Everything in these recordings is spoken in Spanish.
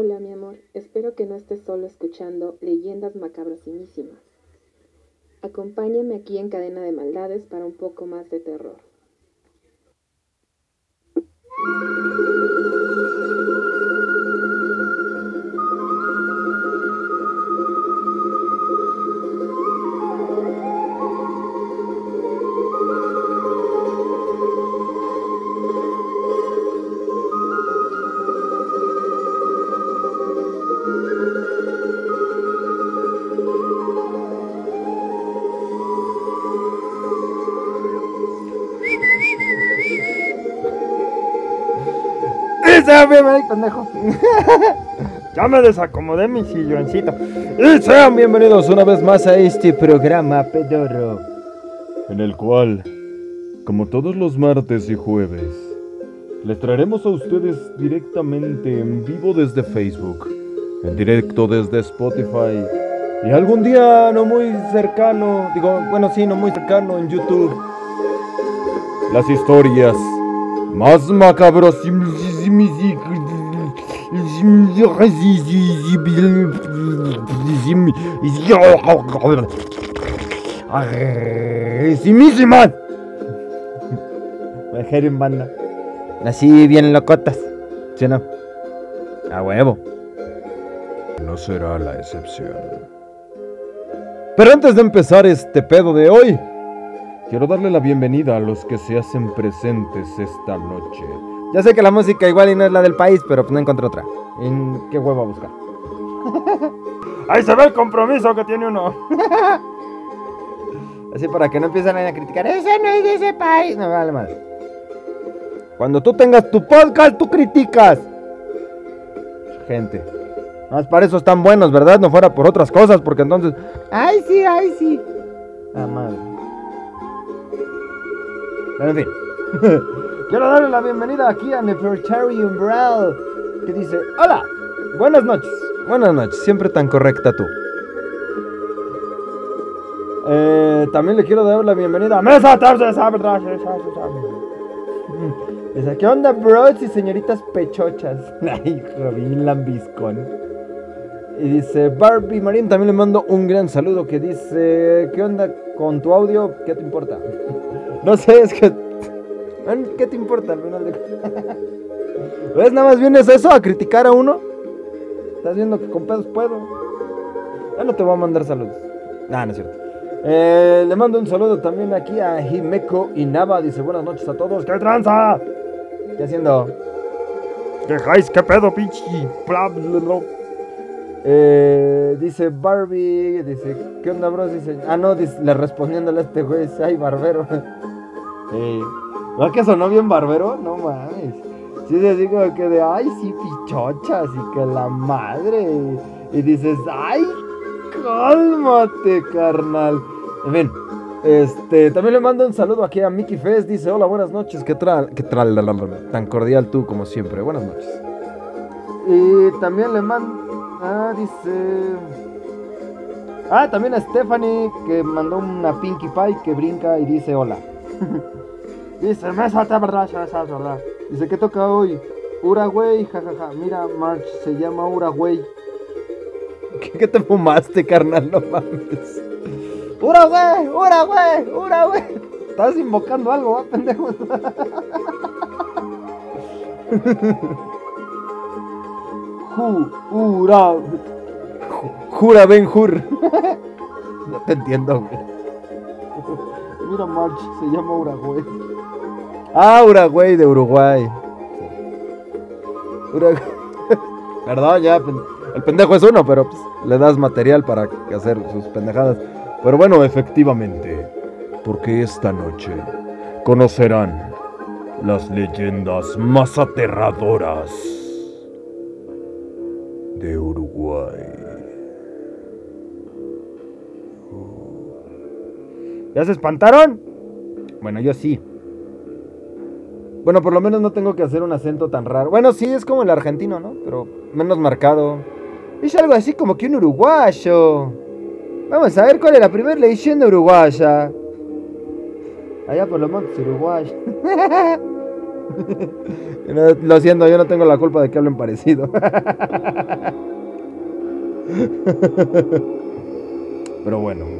Hola mi amor, espero que no estés solo escuchando leyendas macabrosísimas. Acompáñame aquí en Cadena de Maldades para un poco más de terror. Bienvenidos, pendejo. ya me desacomodé mi silloncito. Y sean bienvenidos una vez más a este programa pedorro. En el cual, como todos los martes y jueves, les traeremos a ustedes directamente en vivo desde Facebook, en directo desde Spotify y algún día no muy cercano, digo, bueno, sí, no muy cercano en YouTube, las historias más macabros Mujer en banda. Así bien locotas. ¿Sí no? A huevo. No será la excepción. Pero antes de empezar este pedo de hoy, quiero darle la bienvenida a los que se hacen presentes esta noche. Ya sé que la música igual y no es la del país, pero pues no encontré otra. ¿En qué huevo a buscar? Ahí se ve el compromiso que tiene uno. Así para que no empiecen a criticar. Ese no es de ese país. No vale madre. Cuando tú tengas tu podcast, tú criticas. Gente. Más para eso están buenos, ¿verdad? No fuera por otras cosas, porque entonces. Ay, sí, ay, sí. Ah, madre. Pero en fin. Quiero darle la bienvenida aquí a Nefertari Umbral, que dice, hola, buenas noches, buenas noches, siempre tan correcta tú. Eh, también le quiero dar la bienvenida a Mesa Dice, ¿qué onda, bros y señoritas pechochas? Ay, Robin Lambiscón. Y dice, Barbie Marín, también le mando un gran saludo que dice, ¿qué onda con tu audio? ¿Qué te importa? no sé, es que ¿Qué te importa al final de ¿Ves? Nada más vienes eso a criticar a uno. Estás viendo que con pedos puedo. Ya no te voy a mandar saludos. Nah, no es cierto. Eh, le mando un saludo también aquí a Himeko Inaba. Dice buenas noches a todos. ¡Qué tranza! ¿Qué haciendo? ¿Qué ¿Qué pedo, pinche? Eh, dice Barbie. Dice, ¿qué onda, bros? Dice, ah, no, dice, le respondiéndole a este güey. Ay, barbero. Eh. ¿No que sonó bien barbero? No mames. Sí, se digo que de, ay, sí, pichochas y que la madre. Y, dices, ay, cálmate, carnal. En este, también le mando un saludo aquí a Mickey Fest. Dice, hola, buenas noches. ¿Qué tal? ¿Qué tal? Tan cordial tú como siempre. Buenas noches. Y también le mando, ah, dice... Ah, también a Stephanie que mandó una Pinkie Pie que brinca y dice hola. Dice, mesa, verdad, verdad. Dice, ¿qué toca hoy? Uruguay, jajaja. Mira, March, se llama Uruguay. ¿Qué, te fumaste, carnal? No mames. Uruguay, Uruguay, Uruguay. Estás invocando algo, ¿va, pendejo? Jura. Jura Ben Jur. No te entiendo, güey. Mira, March, se llama Uruguay. Ah, Uruguay de Uruguay. Perdón, ya. El pendejo es uno, pero pues, le das material para hacer sus pendejadas. Pero bueno, efectivamente. Porque esta noche conocerán las leyendas más aterradoras de Uruguay. ¿Ya se espantaron? Bueno, yo sí. Bueno, por lo menos no tengo que hacer un acento tan raro. Bueno, sí, es como el argentino, ¿no? Pero menos marcado. Es algo así como que un uruguayo. Vamos a ver cuál es la primera leyenda uruguaya. Allá por los montes uruguayos. lo siento, yo no tengo la culpa de que hablen parecido. Pero bueno.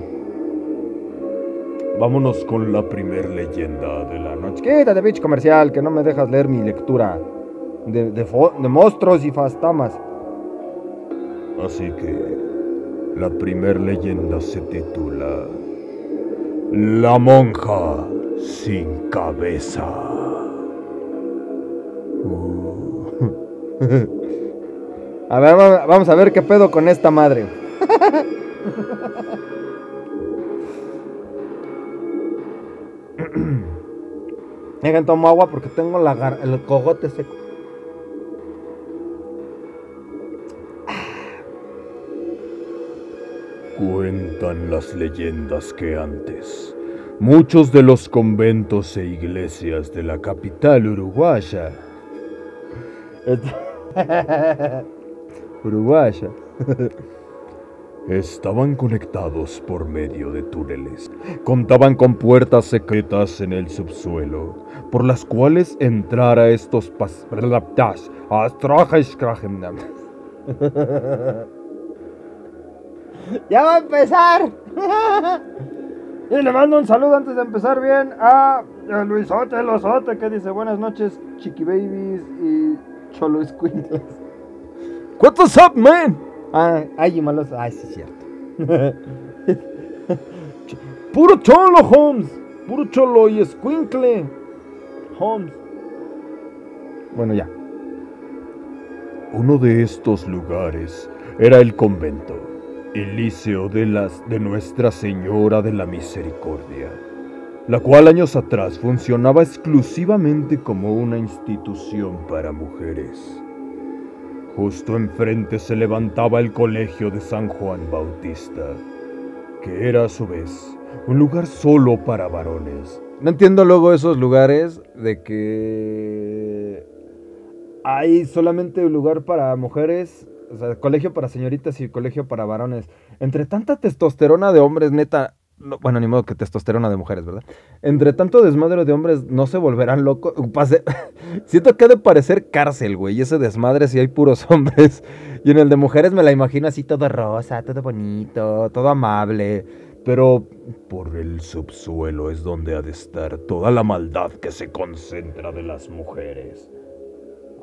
Vámonos con la primer leyenda de la noche. Quítate, bitch comercial, que no me dejas leer mi lectura de, de, de monstruos y fantasmas. Así que la primer leyenda se titula La monja sin cabeza. Uh. A ver, vamos a ver qué pedo con esta madre. Dejen tomo agua porque tengo la el cogote seco. Cuentan las leyendas que antes muchos de los conventos e iglesias de la capital uruguaya uruguaya estaban conectados por medio de túneles. Contaban con puertas secretas en el subsuelo, por las cuales entrar a estos pas... ¡Ya va a empezar! y le mando un saludo antes de empezar bien a Luisote Losote que dice buenas noches, Chiqui Babies y Cholo Squintles. What's up, man? Ah, ay, malos. Ay, sí, es cierto. Puro cholo, Holmes. Puro cholo y squinkle. Holmes. Bueno, ya. Uno de estos lugares era el convento, el liceo de, las, de Nuestra Señora de la Misericordia, la cual años atrás funcionaba exclusivamente como una institución para mujeres. Justo enfrente se levantaba el colegio de San Juan Bautista, que era a su vez un lugar solo para varones. No entiendo luego esos lugares de que hay solamente un lugar para mujeres, o sea, colegio para señoritas y colegio para varones. Entre tanta testosterona de hombres, neta, bueno, ni modo que testosterona de mujeres, ¿verdad? Entre tanto desmadre de hombres, ¿no se volverán locos? Siento que ha de parecer cárcel, güey. Ese desmadre si hay puros hombres. Y en el de mujeres me la imagino así todo rosa, todo bonito, todo amable. Pero por el subsuelo es donde ha de estar toda la maldad que se concentra de las mujeres.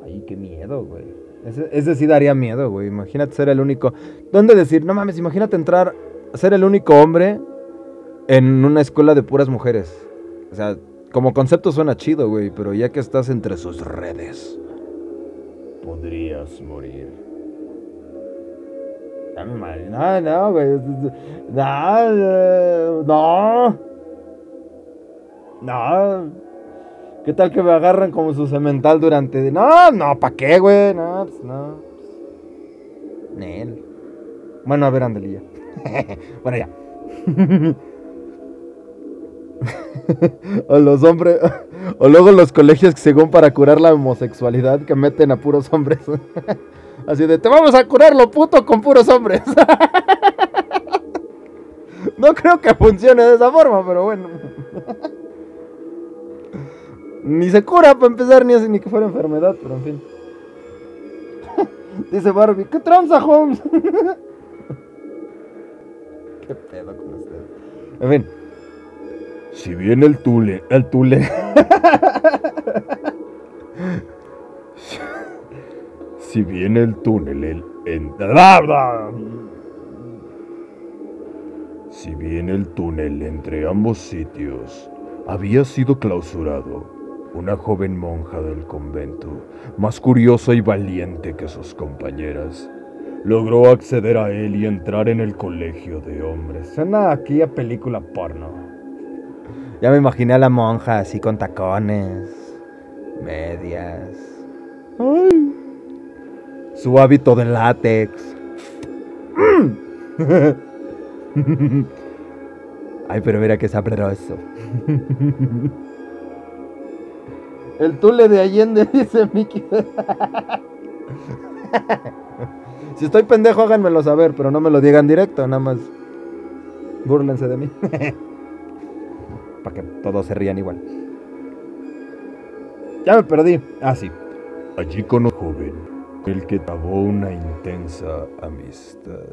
Ay, qué miedo, güey. Ese, ese sí daría miedo, güey. Imagínate ser el único. ¿Dónde decir? No mames, imagínate entrar, ser el único hombre en una escuela de puras mujeres. O sea, como concepto suena chido, güey, pero ya que estás entre sus redes, podrías morir. No, no, güey. No, no. No. ¿Qué tal que me agarran como su cemental durante... No, no, ¿pa' qué, güey? No, pues no. Nel. Bueno, a ver, Andelilla. bueno, ya. o los hombres, o luego los colegios que según para curar la homosexualidad que meten a puros hombres. Así de, te vamos a curar lo puto con puros hombres. no creo que funcione de esa forma, pero bueno. ni se cura para empezar, ni así ni que fuera enfermedad, pero en fin. Dice Barbie, ¿qué tranza, Holmes? ¿Qué pedo con usted? En fin. Si bien el tule, el tule. si bien el túnel, el, en, si bien el túnel entre ambos sitios había sido clausurado, una joven monja del convento, más curiosa y valiente que sus compañeras, logró acceder a él y entrar en el colegio de hombres. Suena aquí a película porno. Ya me imaginé a la monja así con tacones, medias. Ay. Su hábito de látex. Ay, pero mira qué sabroso. El tule de Allende, dice Mickey. si estoy pendejo, háganmelo saber, pero no me lo digan directo, nada más. Búrlense de mí. Para que todos se rían igual. Ya me perdí. Ah, sí. Allí con un joven, el que trabó una intensa amistad.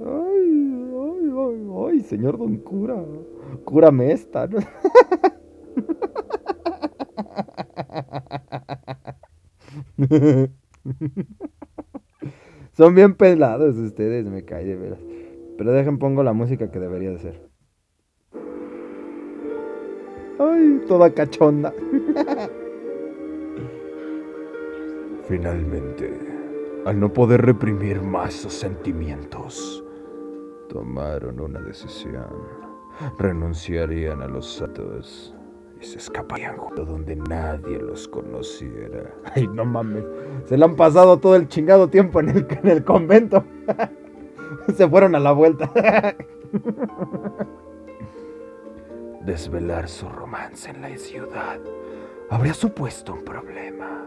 Ay, ay, ay, ay, señor don cura. Cúrame esta, ¿no? Son bien pelados ustedes, me cae de veras. Pero dejen pongo la música que debería de ser. Ay, toda cachonda. Finalmente, al no poder reprimir más sus sentimientos, tomaron una decisión. Renunciarían a los santos y se escaparían junto donde nadie los conociera. Ay, no mames. Se le han pasado todo el chingado tiempo en el, en el convento. se fueron a la vuelta. Desvelar su romance en la ciudad habría supuesto un problema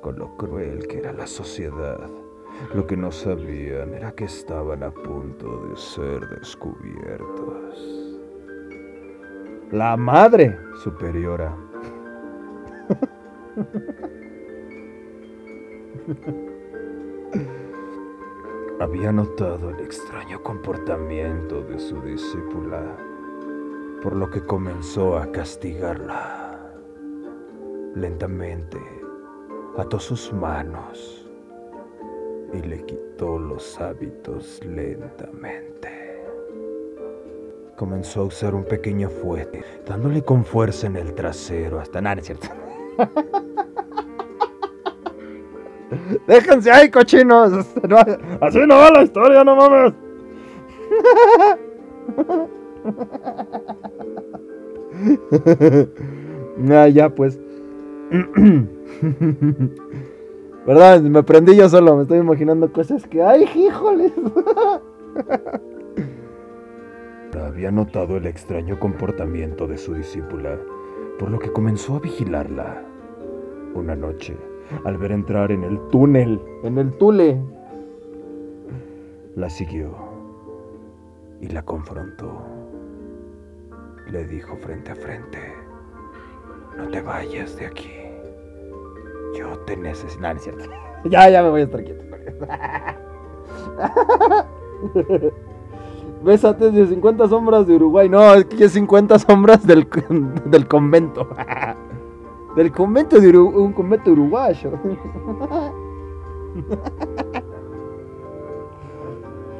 con lo cruel que era la sociedad. Lo que no sabían era que estaban a punto de ser descubiertos. La madre superiora. Había notado el extraño comportamiento de su discípula, por lo que comenzó a castigarla. Lentamente ató sus manos y le quitó los hábitos lentamente. Comenzó a usar un pequeño fuete, dándole con fuerza en el trasero hasta nada, ¿cierto? Déjense ahí, cochinos. Así no va la historia, no mames. ah, ya pues. ¿Verdad? Me prendí yo solo, me estoy imaginando cosas que. ¡Ay, híjoles! Había notado el extraño comportamiento de su discípula, por lo que comenzó a vigilarla. Una noche, al ver entrar en el túnel, en el tule, la siguió y la confrontó. Le dijo frente a frente, no te vayas de aquí. Yo te necesito. No, no es cierto. ya, ya me voy a estar quieto. Bésate de 50 sombras de Uruguay. No, es que es 50 sombras del, del convento. del convento de Uruguay, un convento uruguayo.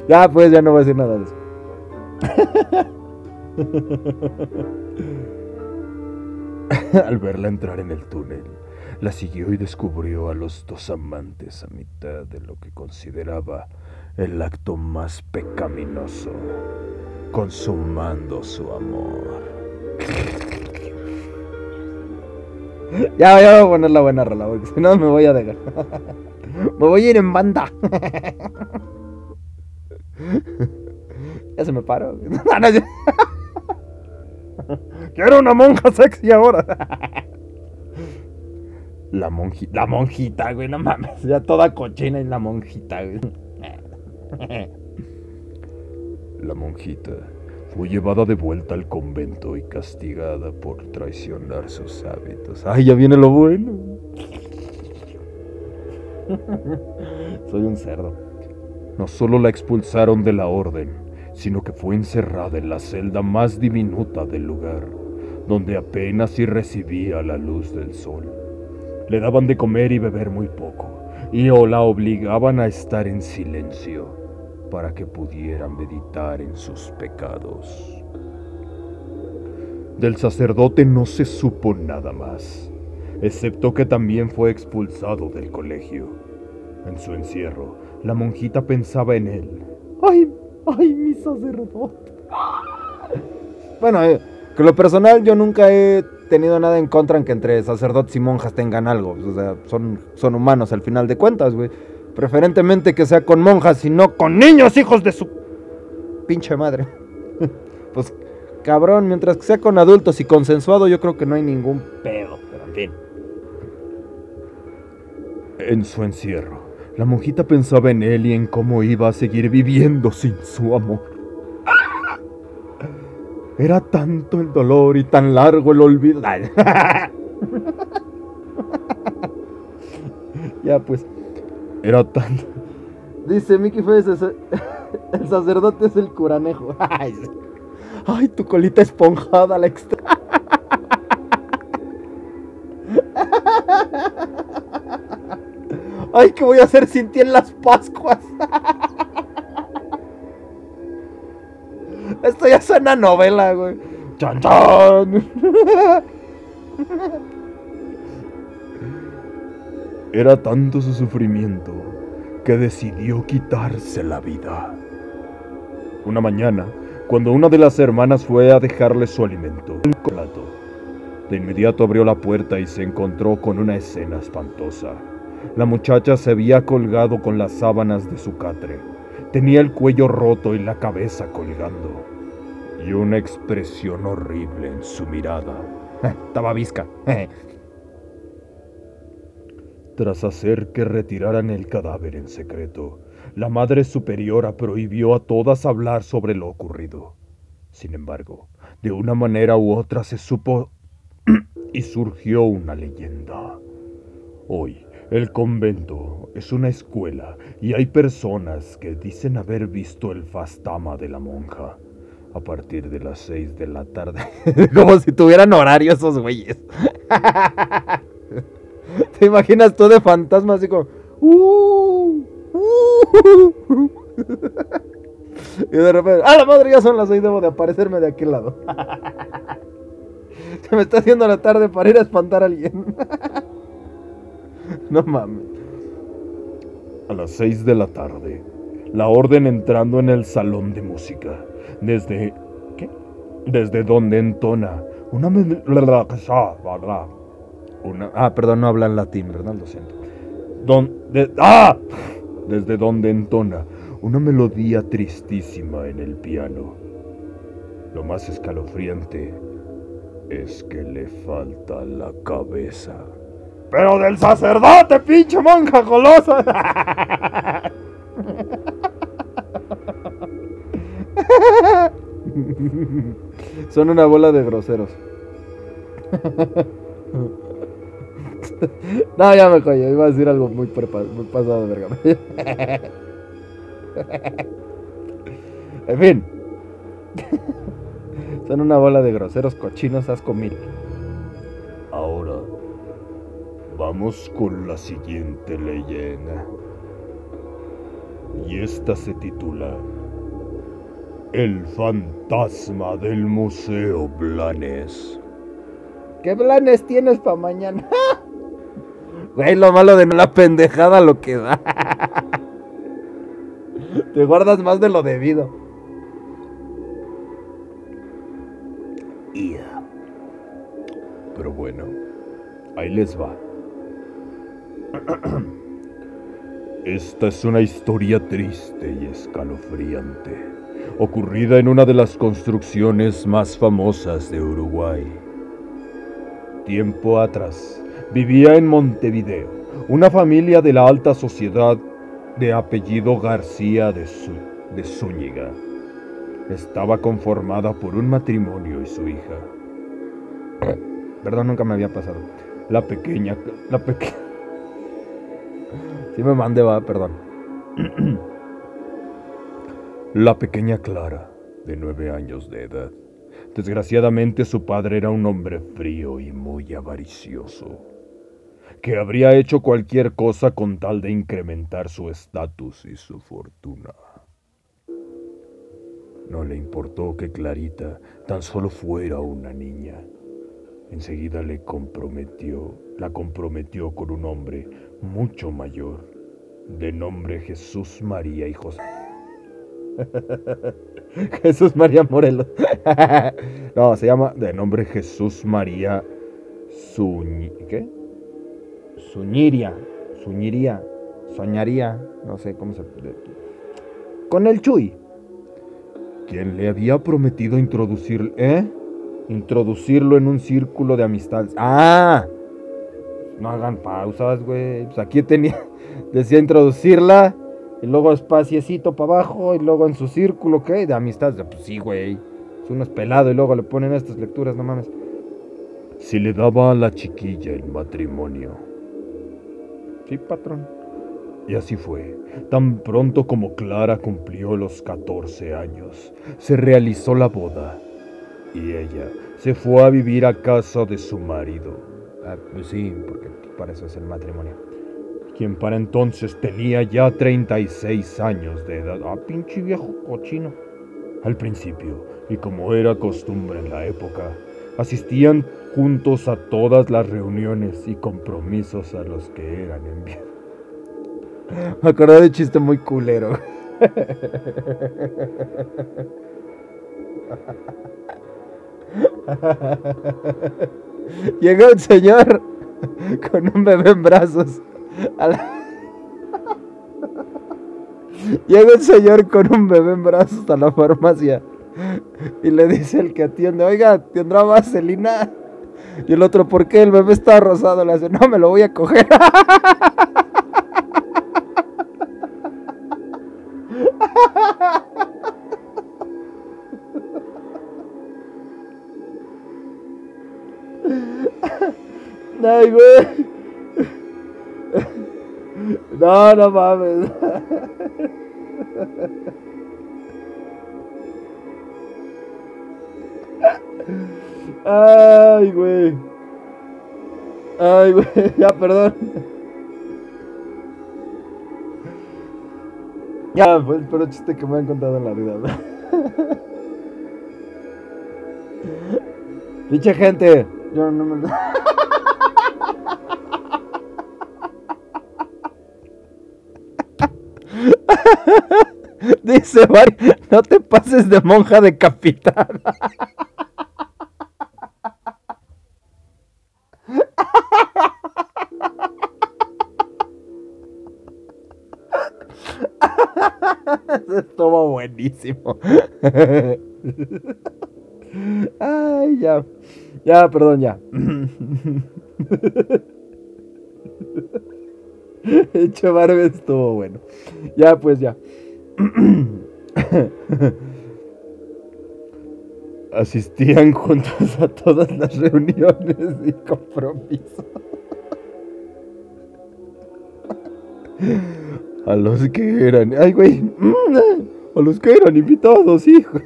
ya, pues ya no voy a decir nada de eso. Al verla entrar en el túnel, la siguió y descubrió a los dos amantes a mitad de lo que consideraba el acto más pecaminoso, consumando su amor. Ya, voy a poner la buena rola, porque si no me voy a dejar. Me voy a ir en banda. Ya se me paró. Quiero una monja sexy ahora. La monjita, la monjita, güey, no mames. Ya toda cochina en la monjita, güey. La monjita fue llevada de vuelta al convento y castigada por traicionar sus hábitos. ¡Ay, ya viene lo bueno! Soy un cerdo. No solo la expulsaron de la orden, sino que fue encerrada en la celda más diminuta del lugar, donde apenas si recibía la luz del sol. Le daban de comer y beber muy poco, y o la obligaban a estar en silencio para que pudiera meditar en sus pecados. Del sacerdote no se supo nada más, excepto que también fue expulsado del colegio. En su encierro, la monjita pensaba en él. ¡Ay, ay, mi sacerdote! Bueno, eh, que lo personal yo nunca he tenido nada en contra en que entre sacerdotes y monjas tengan algo. O sea, son, son humanos al final de cuentas, güey. Preferentemente que sea con monjas y no con niños, hijos de su pinche madre. pues cabrón, mientras que sea con adultos y consensuado, yo creo que no hay ningún pedo. Pero en fin. En su encierro, la monjita pensaba en él y en cómo iba a seguir viviendo sin su amor. Era tanto el dolor y tan largo el olvido. ya pues. Era tan. Dice Mickey Fue el sacerdote es el curanejo. Ay, tu colita esponjada la extra. Ay, ¿qué voy a hacer sin ti en las Pascuas? Esto ya suena novela, güey. ¡Chan, chan! Era tanto su sufrimiento que decidió quitarse la vida. Una mañana, cuando una de las hermanas fue a dejarle su alimento, el plato, de inmediato abrió la puerta y se encontró con una escena espantosa. La muchacha se había colgado con las sábanas de su catre. Tenía el cuello roto y la cabeza colgando. Y una expresión horrible en su mirada. Estaba visca. Tras hacer que retiraran el cadáver en secreto, la Madre Superiora prohibió a todas hablar sobre lo ocurrido. Sin embargo, de una manera u otra se supo y surgió una leyenda. Hoy, el convento es una escuela y hay personas que dicen haber visto el fastama de la monja a partir de las seis de la tarde. Como si tuvieran horario esos güeyes. ¿Te imaginas tú de fantasma así como... Uh, uh, y de repente... ¡Ah, la madre! Ya son las seis, debo de aparecerme de aquel lado. Se me está haciendo la tarde para ir a espantar a alguien. no mames. A las seis de la tarde, la orden entrando en el salón de música. Desde... ¿Qué? Desde donde entona una ah, perdón, no habla en latín, ¿verdad? Lo siento. ¡Ah! Desde donde entona una melodía tristísima en el piano. Lo más escalofriante es que le falta la cabeza. ¡Pero del sacerdote, pinche monja golosa! Son una bola de groseros. no, ya me callo. Iba a decir algo muy, muy pasado de verga. en fin. Son una bola de groseros cochinos asco mil. Ahora, vamos con la siguiente leyenda. Y esta se titula El fantasma del Museo Blanes. ¿Qué planes tienes para mañana? Güey, lo malo de la pendejada lo que da. Te guardas más de lo debido. Pero bueno, ahí les va. Esta es una historia triste y escalofriante, ocurrida en una de las construcciones más famosas de Uruguay. Tiempo atrás, vivía en Montevideo una familia de la alta sociedad de apellido García de, Zúñiga. Estaba conformada por un matrimonio y su hija. Perdón, nunca me había pasado. La pequeña. La pequeña. Sí me mandé, va, perdón. La pequeña Clara, de nueve años de edad. Desgraciadamente su padre era un hombre frío y muy avaricioso que habría hecho cualquier cosa con tal de incrementar su estatus y su fortuna. No le importó que Clarita tan solo fuera una niña. Enseguida le comprometió, la comprometió con un hombre mucho mayor, de nombre Jesús María y José. Jesús María Morelos. no, se llama de nombre Jesús María Zuñi. ¿Qué? Suñiria, Suñiría, Soñaría, no sé cómo se... Con el Chuy, quien le había prometido introducir, ¿eh? Introducirlo en un círculo de amistades. ¡Ah! No hagan pausas, güey. Pues aquí tenía, decía introducirla, y luego espaciecito para abajo, y luego en su círculo, ¿qué? De amistades. Pues sí, güey. Es uno es pelado y luego le ponen estas lecturas, no mames. Si le daba a la chiquilla el matrimonio Sí, patrón. Y así fue. Tan pronto como Clara cumplió los 14 años, se realizó la boda y ella se fue a vivir a casa de su marido. Ah, pues sí, porque para eso es el matrimonio. Quien para entonces tenía ya 36 años de edad. Ah, pinche viejo cochino. Al principio, y como era costumbre en la época, asistían juntos a todas las reuniones y compromisos a los que eran enviados. Me acordé de chiste muy culero. Llega un señor con un bebé en brazos. Llega un señor con un bebé en brazos a la farmacia y le dice el que atiende, oiga, ¿tendrá vaselina? Y el otro, ¿por qué? El bebé está rosado. Le dice, no, me lo voy a coger. Ay, güey. No, no mames. Ay, güey. Ay, güey. Ya, perdón. Ya, fue el peor chiste que me han contado en la vida. Dicha gente. Yo no me... Dice, no te pases de monja de capitán. Estuvo buenísimo. Ay, ya. Ya, perdón, ya. Hecho barba estuvo bueno. Ya, pues ya. Asistían juntos a todas las reuniones y compromisos. A los que eran. Ay, güey. A los que eran invitados, hijo.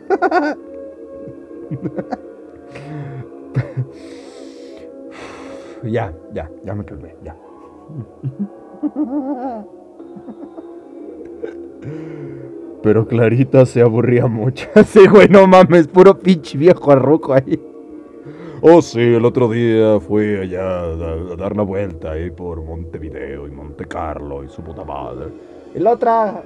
ya, ya, ya me calmé, ya. Pero Clarita se aburría mucho. Sí, güey, no mames, puro pinche viejo arroco ahí. Oh, sí, el otro día fui allá a, dar la vuelta ahí por Montevideo y Monte Carlo y su puta madre. Y la otra,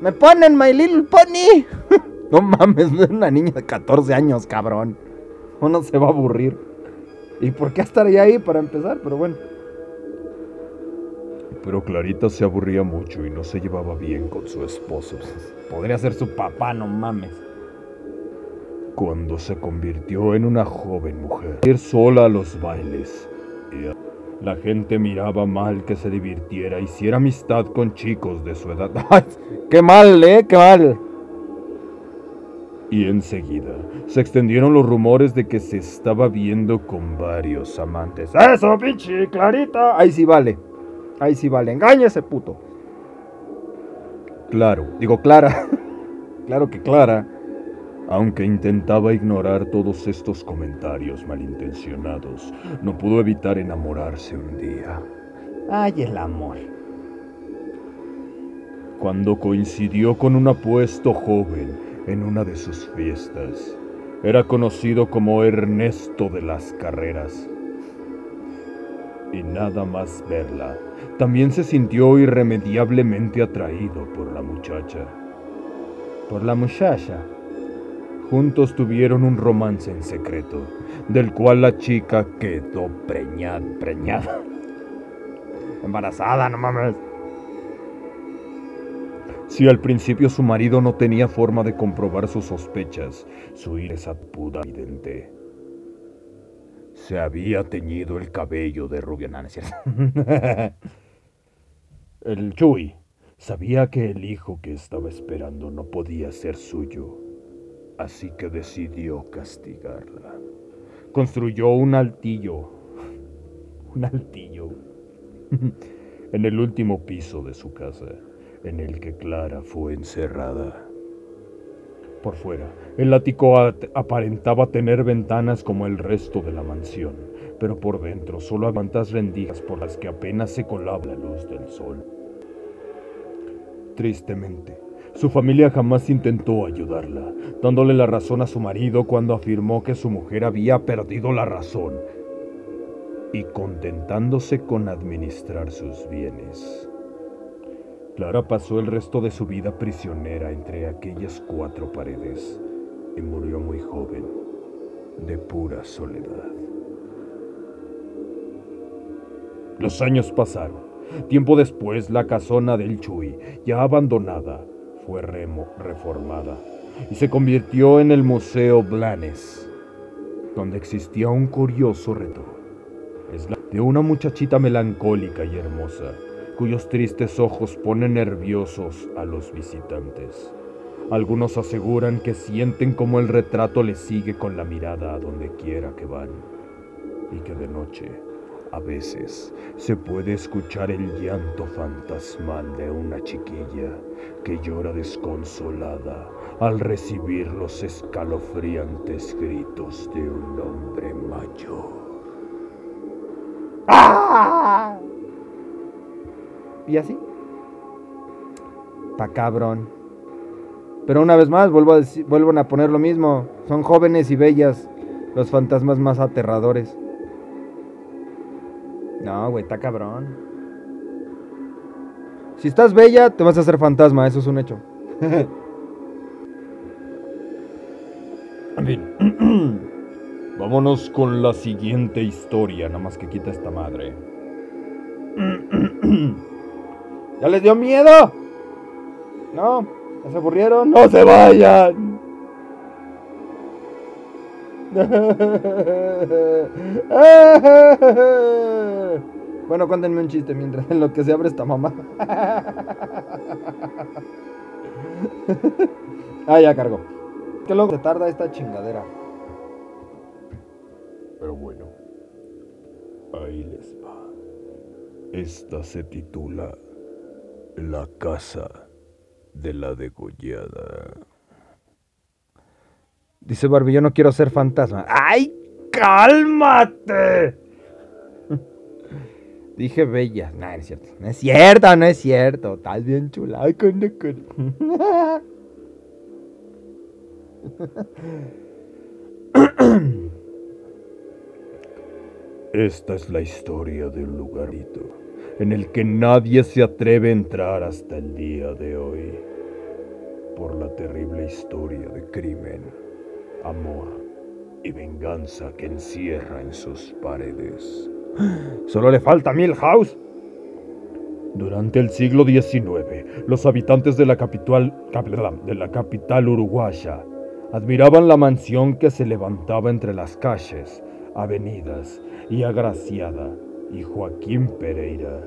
me ponen My Little Pony. no mames, no es una niña de 14 años, cabrón. Uno se va a aburrir. ¿Y por qué estaría ahí para empezar? Pero bueno. Pero Clarita se aburría mucho y no se llevaba bien con su esposo. Podría ser su papá, no mames. Cuando se convirtió en una joven mujer, ir sola a los bailes. La gente miraba mal que se divirtiera, hiciera amistad con chicos de su edad. ¡Ay! ¡Qué mal, eh! ¡Qué mal! Y enseguida se extendieron los rumores de que se estaba viendo con varios amantes. ¡Eso, pinche Clarita! Ahí sí vale. Ahí sí vale, engaña ese puto. Claro, digo Clara. claro que Clara. Aunque intentaba ignorar todos estos comentarios malintencionados, no pudo evitar enamorarse un día. Ay, el amor. Cuando coincidió con un apuesto joven en una de sus fiestas, era conocido como Ernesto de las Carreras. Y nada más verla, también se sintió irremediablemente atraído por la muchacha. Por la muchacha. Juntos tuvieron un romance en secreto, del cual la chica quedó preñada, preñada. Embarazada, no mames. Si al principio su marido no tenía forma de comprobar sus sospechas, su ira puda evidente. Se había teñido el cabello de rubia, no, El Chuy sabía que el hijo que estaba esperando no podía ser suyo, así que decidió castigarla. Construyó un altillo, un altillo, en el último piso de su casa, en el que Clara fue encerrada. Por fuera, el ático aparentaba tener ventanas como el resto de la mansión, pero por dentro solo aguantas rendijas por las que apenas se colaba la luz del sol. Tristemente, su familia jamás intentó ayudarla, dándole la razón a su marido cuando afirmó que su mujer había perdido la razón y contentándose con administrar sus bienes. Clara pasó el resto de su vida prisionera entre aquellas cuatro paredes y murió muy joven, de pura soledad. Los años pasaron. Tiempo después, la casona del Chuy, ya abandonada, fue remo reformada y se convirtió en el Museo Blanes, donde existía un curioso reto. Es la de una muchachita melancólica y hermosa cuyos tristes ojos ponen nerviosos a los visitantes. Algunos aseguran que sienten como el retrato les sigue con la mirada a donde quiera que van, y que de noche, a veces, se puede escuchar el llanto fantasmal de una chiquilla que llora desconsolada al recibir los escalofriantes gritos de un hombre mayor. ¡Ah! Y así. Está cabrón. Pero una vez más, vuelvo a a poner lo mismo. Son jóvenes y bellas los fantasmas más aterradores. No, güey, está cabrón. Si estás bella, te vas a hacer fantasma, eso es un hecho. en fin. Vámonos con la siguiente historia, nada más que quita esta madre. ¿Ya les dio miedo? ¿No? ¿Ya se aburrieron? ¡No se vayan! Bueno, cuéntenme un chiste mientras en lo que se abre esta mamá. ah, ya cargo. Qué loco se tarda esta chingadera. Pero bueno, ahí les va. Esta se titula La casa de la degollada. Dice Barbie, yo no quiero ser fantasma. ¡Ay, cálmate! Dije bella. No, no es cierto. No es cierto, no es cierto. Estás bien chula. Ay, con, Esta es la historia de un lugarito en el que nadie se atreve a entrar hasta el día de hoy por la terrible historia de crimen, amor y venganza que encierra en sus paredes. Solo le falta Milhouse. Durante el siglo XIX, los habitantes de la capital, de la capital uruguaya admiraban la mansión que se levantaba entre las calles, avenidas y agraciada, y Joaquín Pereira.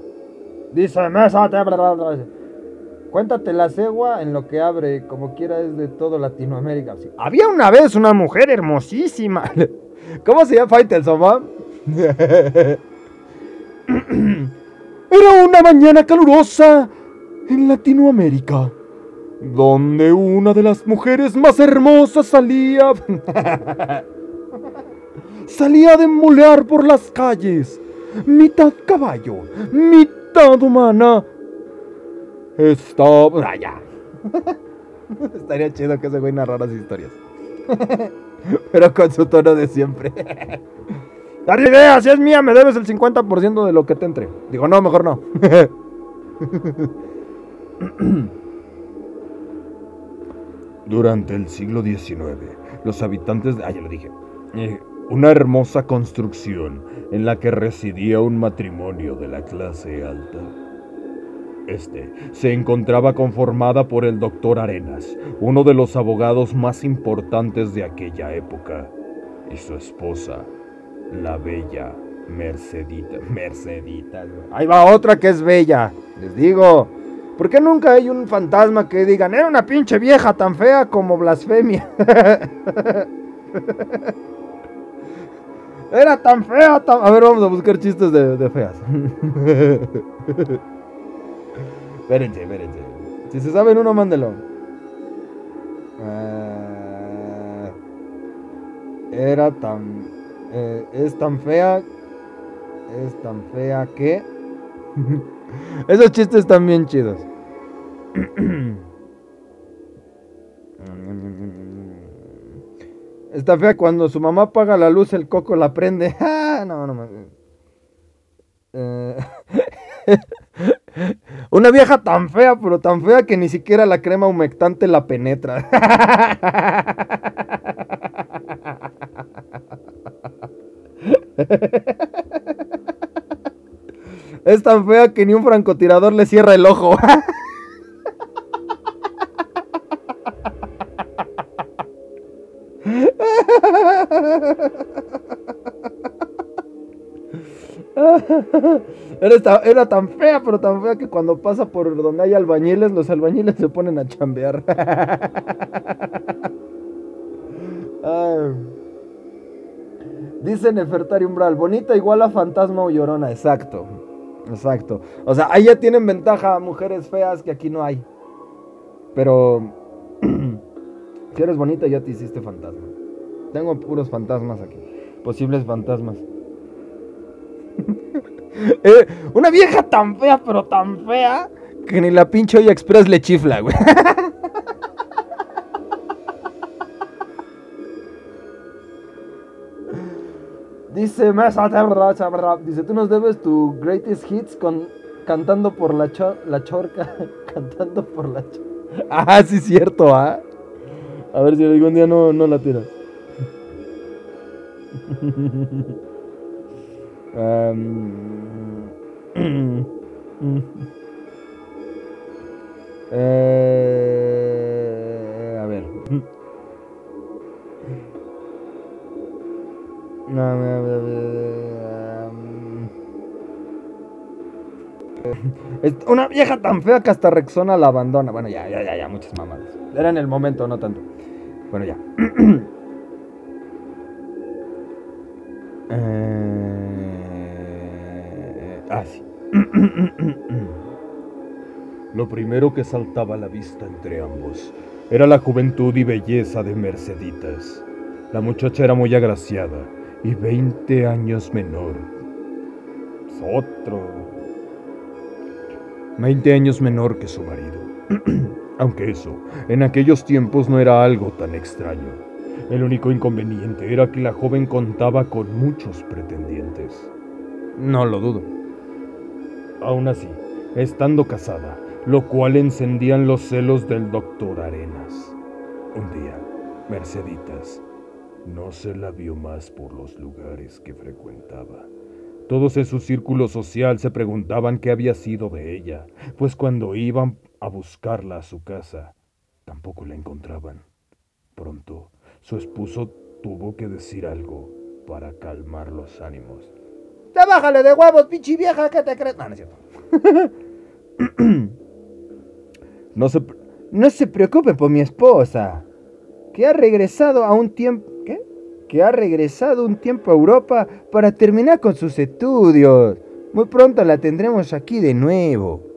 Dice, mesa, cuéntate la cegua en lo que abre, como quiera es de todo Latinoamérica. Había una vez una mujer hermosísima. ¿Cómo se llama Faitelson, Era una mañana calurosa en Latinoamérica, donde una de las mujeres más hermosas salía... salía a demolear por las calles, mitad caballo, mitad humana. Estaba... Ah, ya. Estaría chido que ese güey narrara las historias. Pero con su tono de siempre. La idea, si es mía, me debes el 50% de lo que te entre. Digo, no, mejor no. Durante el siglo XIX, los habitantes de... Ah, ya lo dije. Una hermosa construcción en la que residía un matrimonio de la clase alta. Este se encontraba conformada por el doctor Arenas, uno de los abogados más importantes de aquella época, y su esposa, la bella Mercedita. Mercedita. Ahí va otra que es bella. Les digo. ¿Por qué nunca hay un fantasma que digan, era una pinche vieja tan fea como blasfemia? era tan fea. A ver, vamos a buscar chistes de, feas. Espérense, espérense. Si se saben uno, mándelo. Ah, era tan. eh, es tan fea. Es tan fea que. Esos chistes están bien chidos. Está fea cuando su mamá apaga la luz, el coco la prende. Ah, no, no mames. Eh, Una vieja tan fea, pero tan fea que ni siquiera la crema humectante la penetra. Es tan fea que ni un francotirador le cierra el ojo. Era, ta- era tan fea, pero tan fea que cuando pasa por donde hay albañiles, los albañiles se ponen a chambear. Ay. Dice Nefertari Umbral, bonita igual a fantasma o llorona. Exacto, exacto. O sea, ahí ya tienen ventaja mujeres feas que aquí no hay. Pero si eres bonita ya te hiciste fantasma. Tengo puros fantasmas aquí. Posibles fantasmas. Eh, una vieja tan fea, pero tan fea, que ni la pinche olla express le chifla, güey. Dice dice, tú nos debes tu greatest hits con cantando por la, cho- la chorca, cantando por la chorca. Ah, sí, cierto, ¿ah? A ver si algún día no, no la tiras. Am, eh, a ver. Es Una vieja tan fea que hasta Rexona la abandona. Bueno, ya, ya, ya, ya, muchas mamadas. Era en el momento, no tanto. Bueno, ya. Eh, ah, sí. Lo primero que saltaba a la vista entre ambos era la juventud y belleza de Merceditas. La muchacha era muy agraciada y 20 años menor. Otro. 20 años menor que su marido. Aunque eso, en aquellos tiempos no era algo tan extraño. El único inconveniente era que la joven contaba con muchos pretendientes. No lo dudo. Aún así, estando casada, lo cual encendían los celos del doctor Arenas. Un día, Merceditas no se la vio más por los lugares que frecuentaba. Todos en su círculo social se preguntaban qué había sido de ella, pues cuando iban a buscarla a su casa, tampoco la encontraban. Pronto, su esposo tuvo que decir algo para calmar los ánimos. ¡Ya bájale de huevos, pinche vieja! ¿Qué te crees? No, no es cierto. no, se, no se preocupe por mi esposa. Que ha regresado a un tiempo. ¿Qué? Que ha regresado un tiempo a Europa para terminar con sus estudios. Muy pronto la tendremos aquí de nuevo.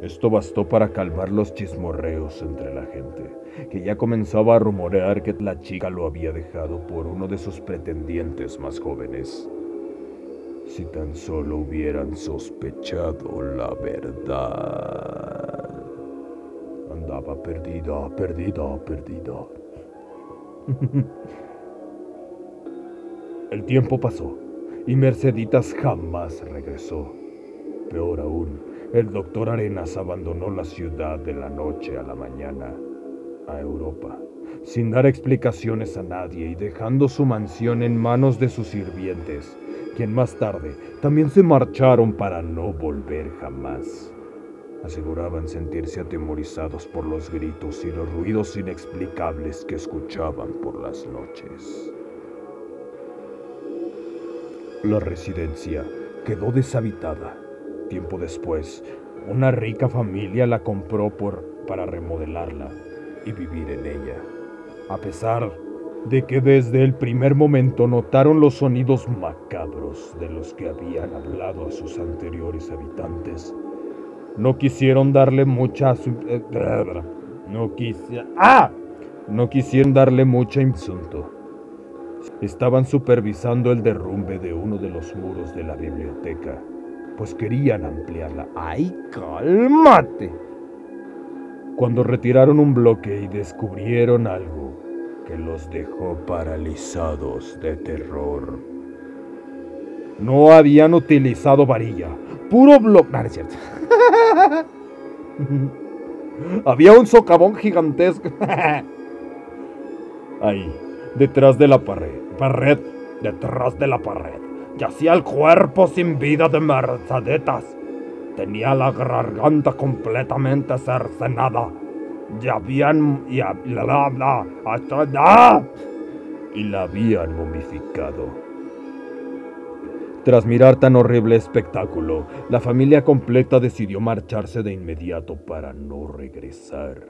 Esto bastó para calmar los chismorreos entre la gente, que ya comenzaba a rumorear que la chica lo había dejado por uno de sus pretendientes más jóvenes. Si tan solo hubieran sospechado la verdad. Andaba perdida, perdida, perdida. El tiempo pasó y Merceditas jamás regresó. Peor aún, el doctor Arenas abandonó la ciudad de la noche a la mañana a Europa, sin dar explicaciones a nadie y dejando su mansión en manos de sus sirvientes, quien más tarde también se marcharon para no volver jamás. Aseguraban sentirse atemorizados por los gritos y los ruidos inexplicables que escuchaban por las noches. La residencia quedó deshabitada. Tiempo después, una rica familia la compró por, para remodelarla y vivir en ella. A pesar de que desde el primer momento notaron los sonidos macabros de los que habían hablado a sus anteriores habitantes, No quisieron darle mucha... Eh, no quisieron... ¡Ah! No quisieron darle mucha insulto. Estaban supervisando el derrumbe de uno de los muros de la biblioteca, pues querían ampliarla. ¡Ay, cálmate! Cuando retiraron un bloque y descubrieron algo que los dejó paralizados de terror. No habían utilizado varilla, puro bloque. No, es cierto. Había un socavón gigantesco. Ahí, detrás de la pared, pared, detrás de la pared, yacía el cuerpo sin vida de Mercedetas. Tenía la garganta completamente cercenada. Ya habían. Y, bla, bla, hasta, y la habían momificado. Tras mirar tan horrible espectáculo, la familia completa decidió marcharse de inmediato para no regresar.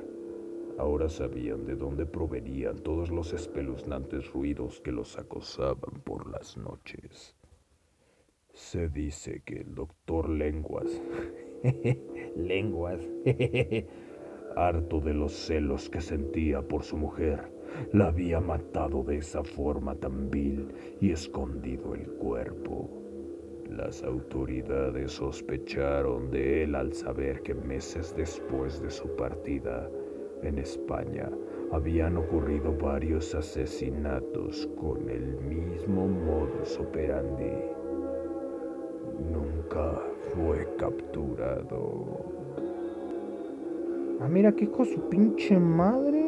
Ahora sabían de dónde provenían todos los espeluznantes ruidos que los acosaban por las noches. Se dice que el doctor Lenguas, Lenguas, harto de los celos que sentía por su mujer, la había matado de esa forma tan vil y escondido el cuerpo. Las autoridades sospecharon de él al saber que meses después de su partida, en España habían ocurrido varios asesinatos con el mismo modus operandi. Nunca fue capturado. Ah, mira, qué hijo su pinche madre.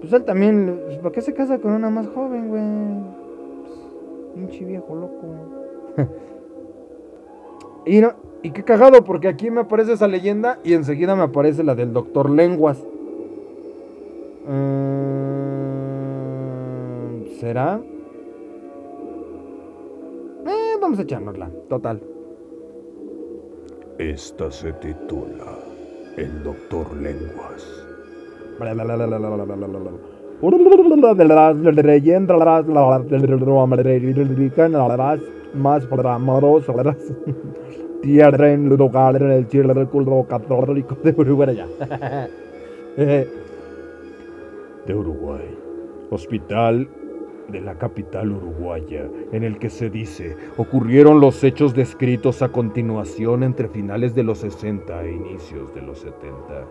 Pues él también, pues, ¿para qué se casa con una más joven, güey? Pues, pinche viejo loco. y no, y qué cagado, porque aquí me aparece esa leyenda y enseguida me aparece la del doctor Lenguas. Mm, ¿Será? Vamos a echárnosla, total. Esta se titula El Doctor Lenguas. más tierra en lugar en el cielo del culo católico de Uruguay. de Uruguay. Hospital de la capital uruguaya, en el que se dice ocurrieron los hechos descritos a continuación entre finales de los 60 e inicios de los 70.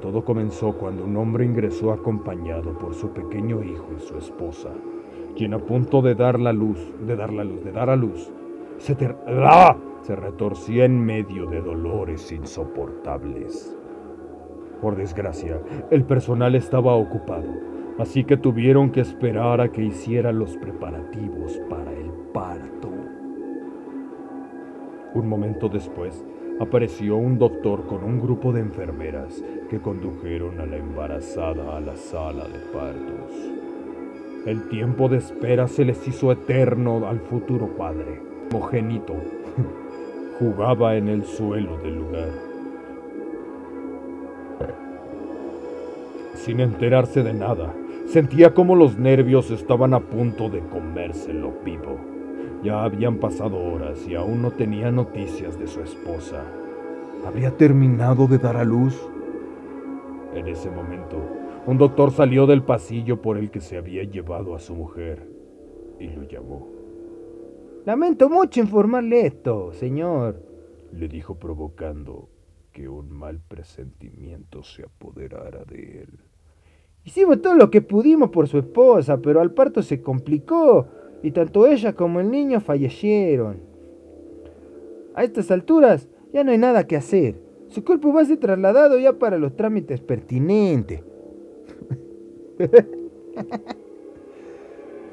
Todo comenzó cuando un hombre ingresó acompañado por su pequeño hijo y su esposa, quien a punto de dar la luz, de dar la luz, de dar a luz, se ter ¡Ah! se retorcía en medio de dolores insoportables. Por desgracia, el personal estaba ocupado, así que tuvieron que esperar a que hiciera los preparativos para el parto. Un momento después, apareció un doctor con un grupo de enfermeras que condujeron a la embarazada a la sala de partos. El tiempo de espera se les hizo eterno al futuro padre, mogénito, jugaba en el suelo del lugar. Sin enterarse de nada, sentía como los nervios estaban a punto de comérselo vivo. Ya habían pasado horas y aún no tenía noticias de su esposa. ¿Habría terminado de dar a luz? En ese momento, un doctor salió del pasillo por el que se había llevado a su mujer y lo llamó. Lamento mucho informarle esto, señor, le dijo provocando que un mal presentimiento se apoderara de él. Hicimos todo lo que pudimos por su esposa, pero al parto se complicó y tanto ella como el niño fallecieron. A estas alturas ya no hay nada que hacer. Su cuerpo va a ser trasladado ya para los trámites pertinentes.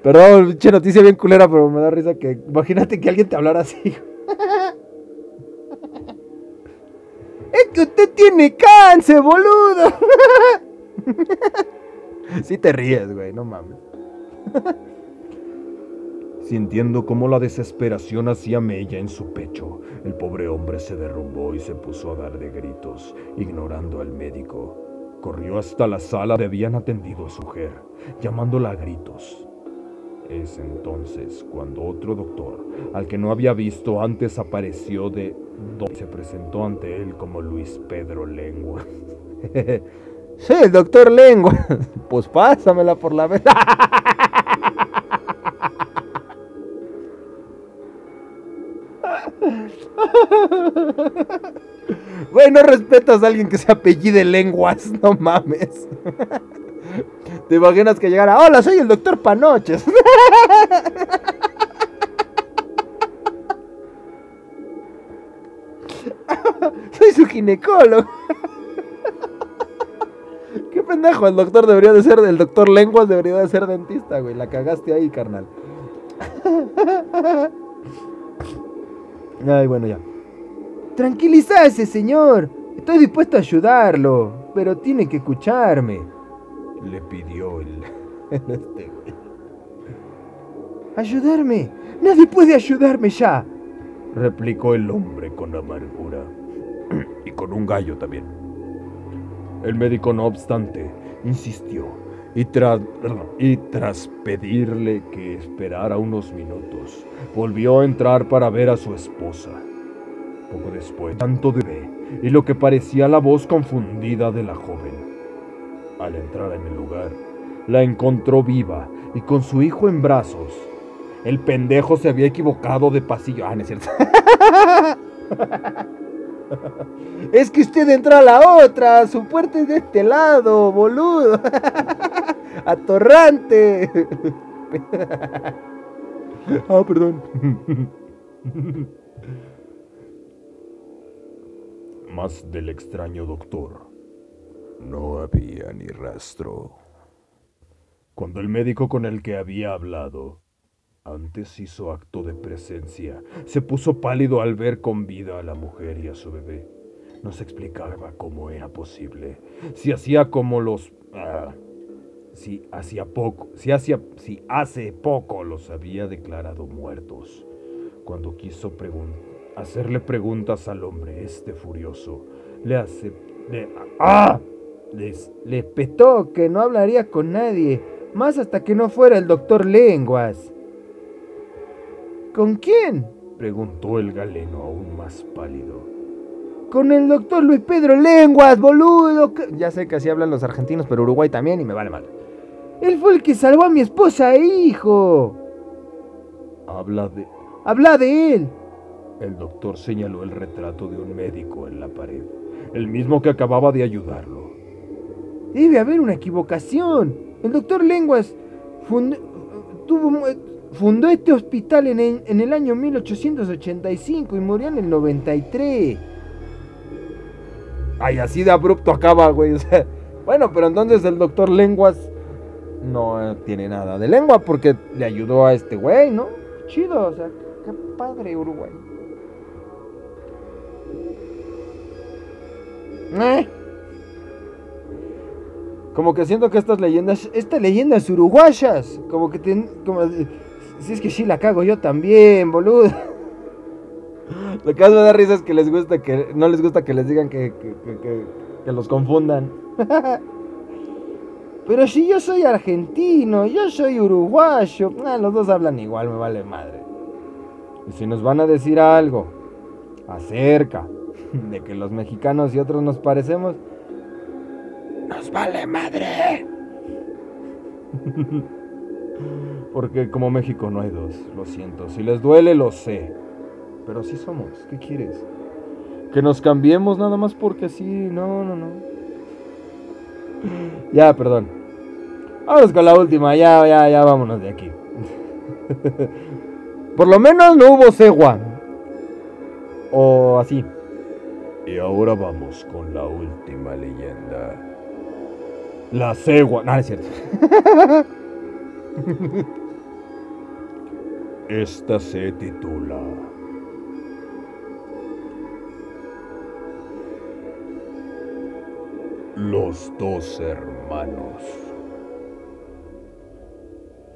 Perdón, pinche noticia bien culera, pero me da risa que. Imagínate que alguien te hablara así. es que usted tiene cáncer, boludo. sí te ríes, güey, no mames. Sintiendo cómo la desesperación hacía mella en su pecho, el pobre hombre se derrumbó y se puso a dar de gritos, ignorando al médico. Corrió hasta la sala donde habían atendido a su mujer, llamándola a gritos. Es entonces cuando otro doctor, al que no había visto antes, apareció de se presentó ante él como Luis Pedro Lengua. Soy el doctor Lengua. Pues pásamela por la vez. Güey, no respetas a alguien que se apellide lenguas, no mames. Te imaginas que llegara, hola, soy el doctor Panoches. soy su ginecólogo. Pendejo, el doctor debería de ser, el doctor lenguas debería de ser dentista, güey. La cagaste ahí, carnal. Ay, bueno, ya. Tranquilízase, señor. Estoy dispuesto a ayudarlo, pero tiene que escucharme. Le pidió el, este güey. ¿Ayudarme? Nadie puede ayudarme ya. Replicó el hombre con amargura. Y con un gallo también. El médico, no obstante, insistió y, tras, pedirle que esperara unos minutos, volvió a entrar para ver a su esposa. Poco después, tanto bebé y lo que parecía la voz confundida de la joven. Al entrar en el lugar, la encontró viva y con su hijo en brazos. El pendejo se había equivocado de pasillo. Ah, no es cierto. Es que usted entró a la otra, su puerta es de este lado, boludo. Atorrante. Ah, perdón. Más del extraño doctor. No había ni rastro. Cuando el médico con el que había hablado antes hizo acto de presencia, se puso pálido al ver con vida a la mujer y a su bebé. No se explicaba cómo era posible. Si hacía como los... ah, si hacía poco, si, si hace poco los había declarado muertos. Cuando quiso hacerle preguntas al hombre, este furioso, le hace... le- ¡Ah! Les, Le petó que no hablaría con nadie, más hasta que no fuera el doctor Lenguas. ¿Con quién? preguntó el galeno aún más pálido. Con el doctor Luis Pedro Lenguas, boludo. Ya sé que así hablan los argentinos, pero Uruguay también y me vale mal. Él fue el que salvó a mi esposa e hijo. Habla de... Habla de él. El doctor señaló el retrato de un médico en la pared, el mismo que acababa de ayudarlo. Debe haber una equivocación. El doctor Lenguas fund- tuvo- fundó este hospital en el, en el año 1885 y murió en el 93. Ay, así de abrupto acaba, güey. o sea, bueno, pero entonces el doctor Lenguas no tiene nada de lengua porque le ayudó a este güey, ¿no? Chido, o sea, qué padre Uruguay. Eh. Como que siento que estas leyendas, estas leyendas uruguayas, como que como, si es que sí la cago yo también, boludo. Lo que más me da risa es que les gusta que, no les gusta que les digan que, que, que- los confundan. Pero si yo soy argentino, yo soy uruguayo, ah, los dos hablan igual, me vale madre. Y si nos van a decir algo acerca de que los mexicanos y otros nos parecemos, nos vale madre. Porque como México no hay dos, lo siento. Si les duele, lo sé. Pero así somos, ¿qué quieres? Que nos cambiemos nada más porque sí, no, no, no. Ya, perdón. Vamos con la última, ya, ya, ya, vámonos de aquí. Por lo menos no hubo cegua. O así. Y ahora vamos con la última leyenda. La cegua. No, no es cierto. Esta se titula Los dos hermanos.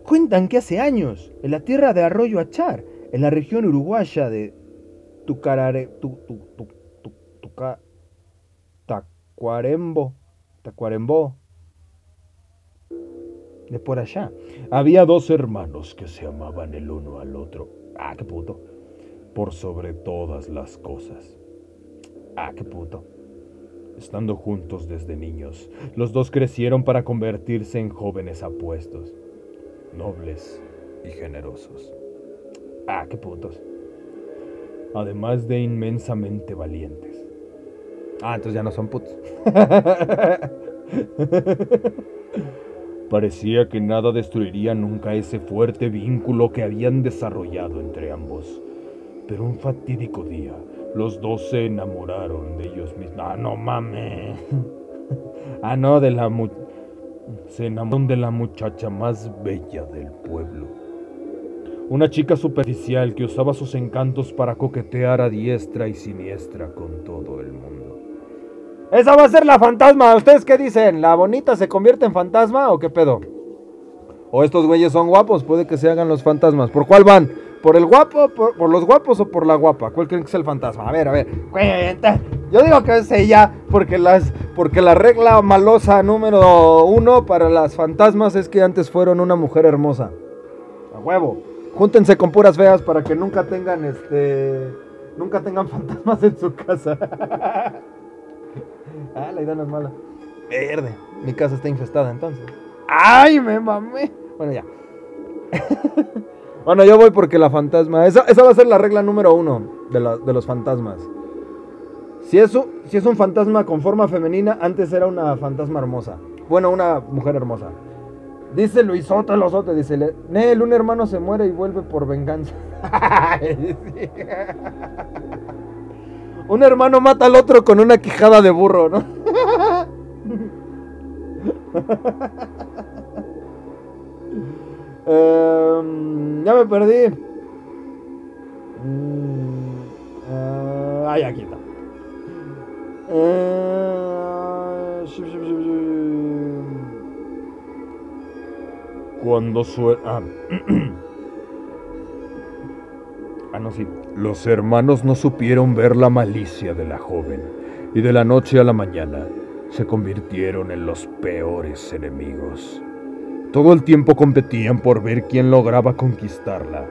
Cuentan que hace años, en la tierra de Arroyo Achar, en la región uruguaya de Tucarare, tu, tu, tu, Tacuarembo, Tacuarembó, de por allá, Había dos hermanos que se amaban el uno al otro. ah, qué puto, por sobre todas las cosas. Ah, qué puto. Estando juntos desde niños, los dos crecieron para convertirse en jóvenes apuestos, nobles y generosos. Ah, qué putos. Además de inmensamente valientes. Ah, entonces ya no son putos. Parecía que nada destruiría nunca ese fuerte vínculo que habían desarrollado entre ambos. Pero un fatídico día, los dos se enamoraron de ellos mismos. Ah, no mames. ah, no, de la mu se enamoraron de la muchacha más bella del pueblo. Una chica superficial que usaba sus encantos para coquetear a diestra y siniestra con todo el mundo. Esa va a ser la fantasma. ¿Ustedes qué dicen? ¿La bonita se convierte en fantasma o qué pedo? O estos güeyes son guapos, puede que se hagan los fantasmas. ¿Por cuál van? ¿Por el guapo, por, los guapos o por la guapa? ¿Cuál creen que es el fantasma? A ver, a ver. Yo digo que es ella, porque, porque la regla malosa número uno para las fantasmas es que antes fueron una mujer hermosa. A huevo. Júntense con puras feas para que nunca tengan este. Nunca tengan fantasmas en su casa. Ah, la idea no es mala. Verde. Mi casa está infestada entonces. ¡Ay, me mamé! Bueno, ya. Bueno, yo voy porque la fantasma. Esa, va a ser la regla número uno de, los fantasmas. Si es, si es un fantasma con forma femenina, antes era una fantasma hermosa. Bueno, una mujer hermosa. Dice Luisote Losote, dice, Nel, un hermano se muere y vuelve por venganza. un hermano mata al otro con una quijada de burro, ¿no? Em, ya me perdí. Eh, ay, aquí está. Eh, Cuando suena. Ah. ah, no, sí. Los hermanos no supieron ver la malicia de la joven y de la noche a la mañana se convirtieron en los peores enemigos. Todo el tiempo competían por ver quién lograba conquistarla.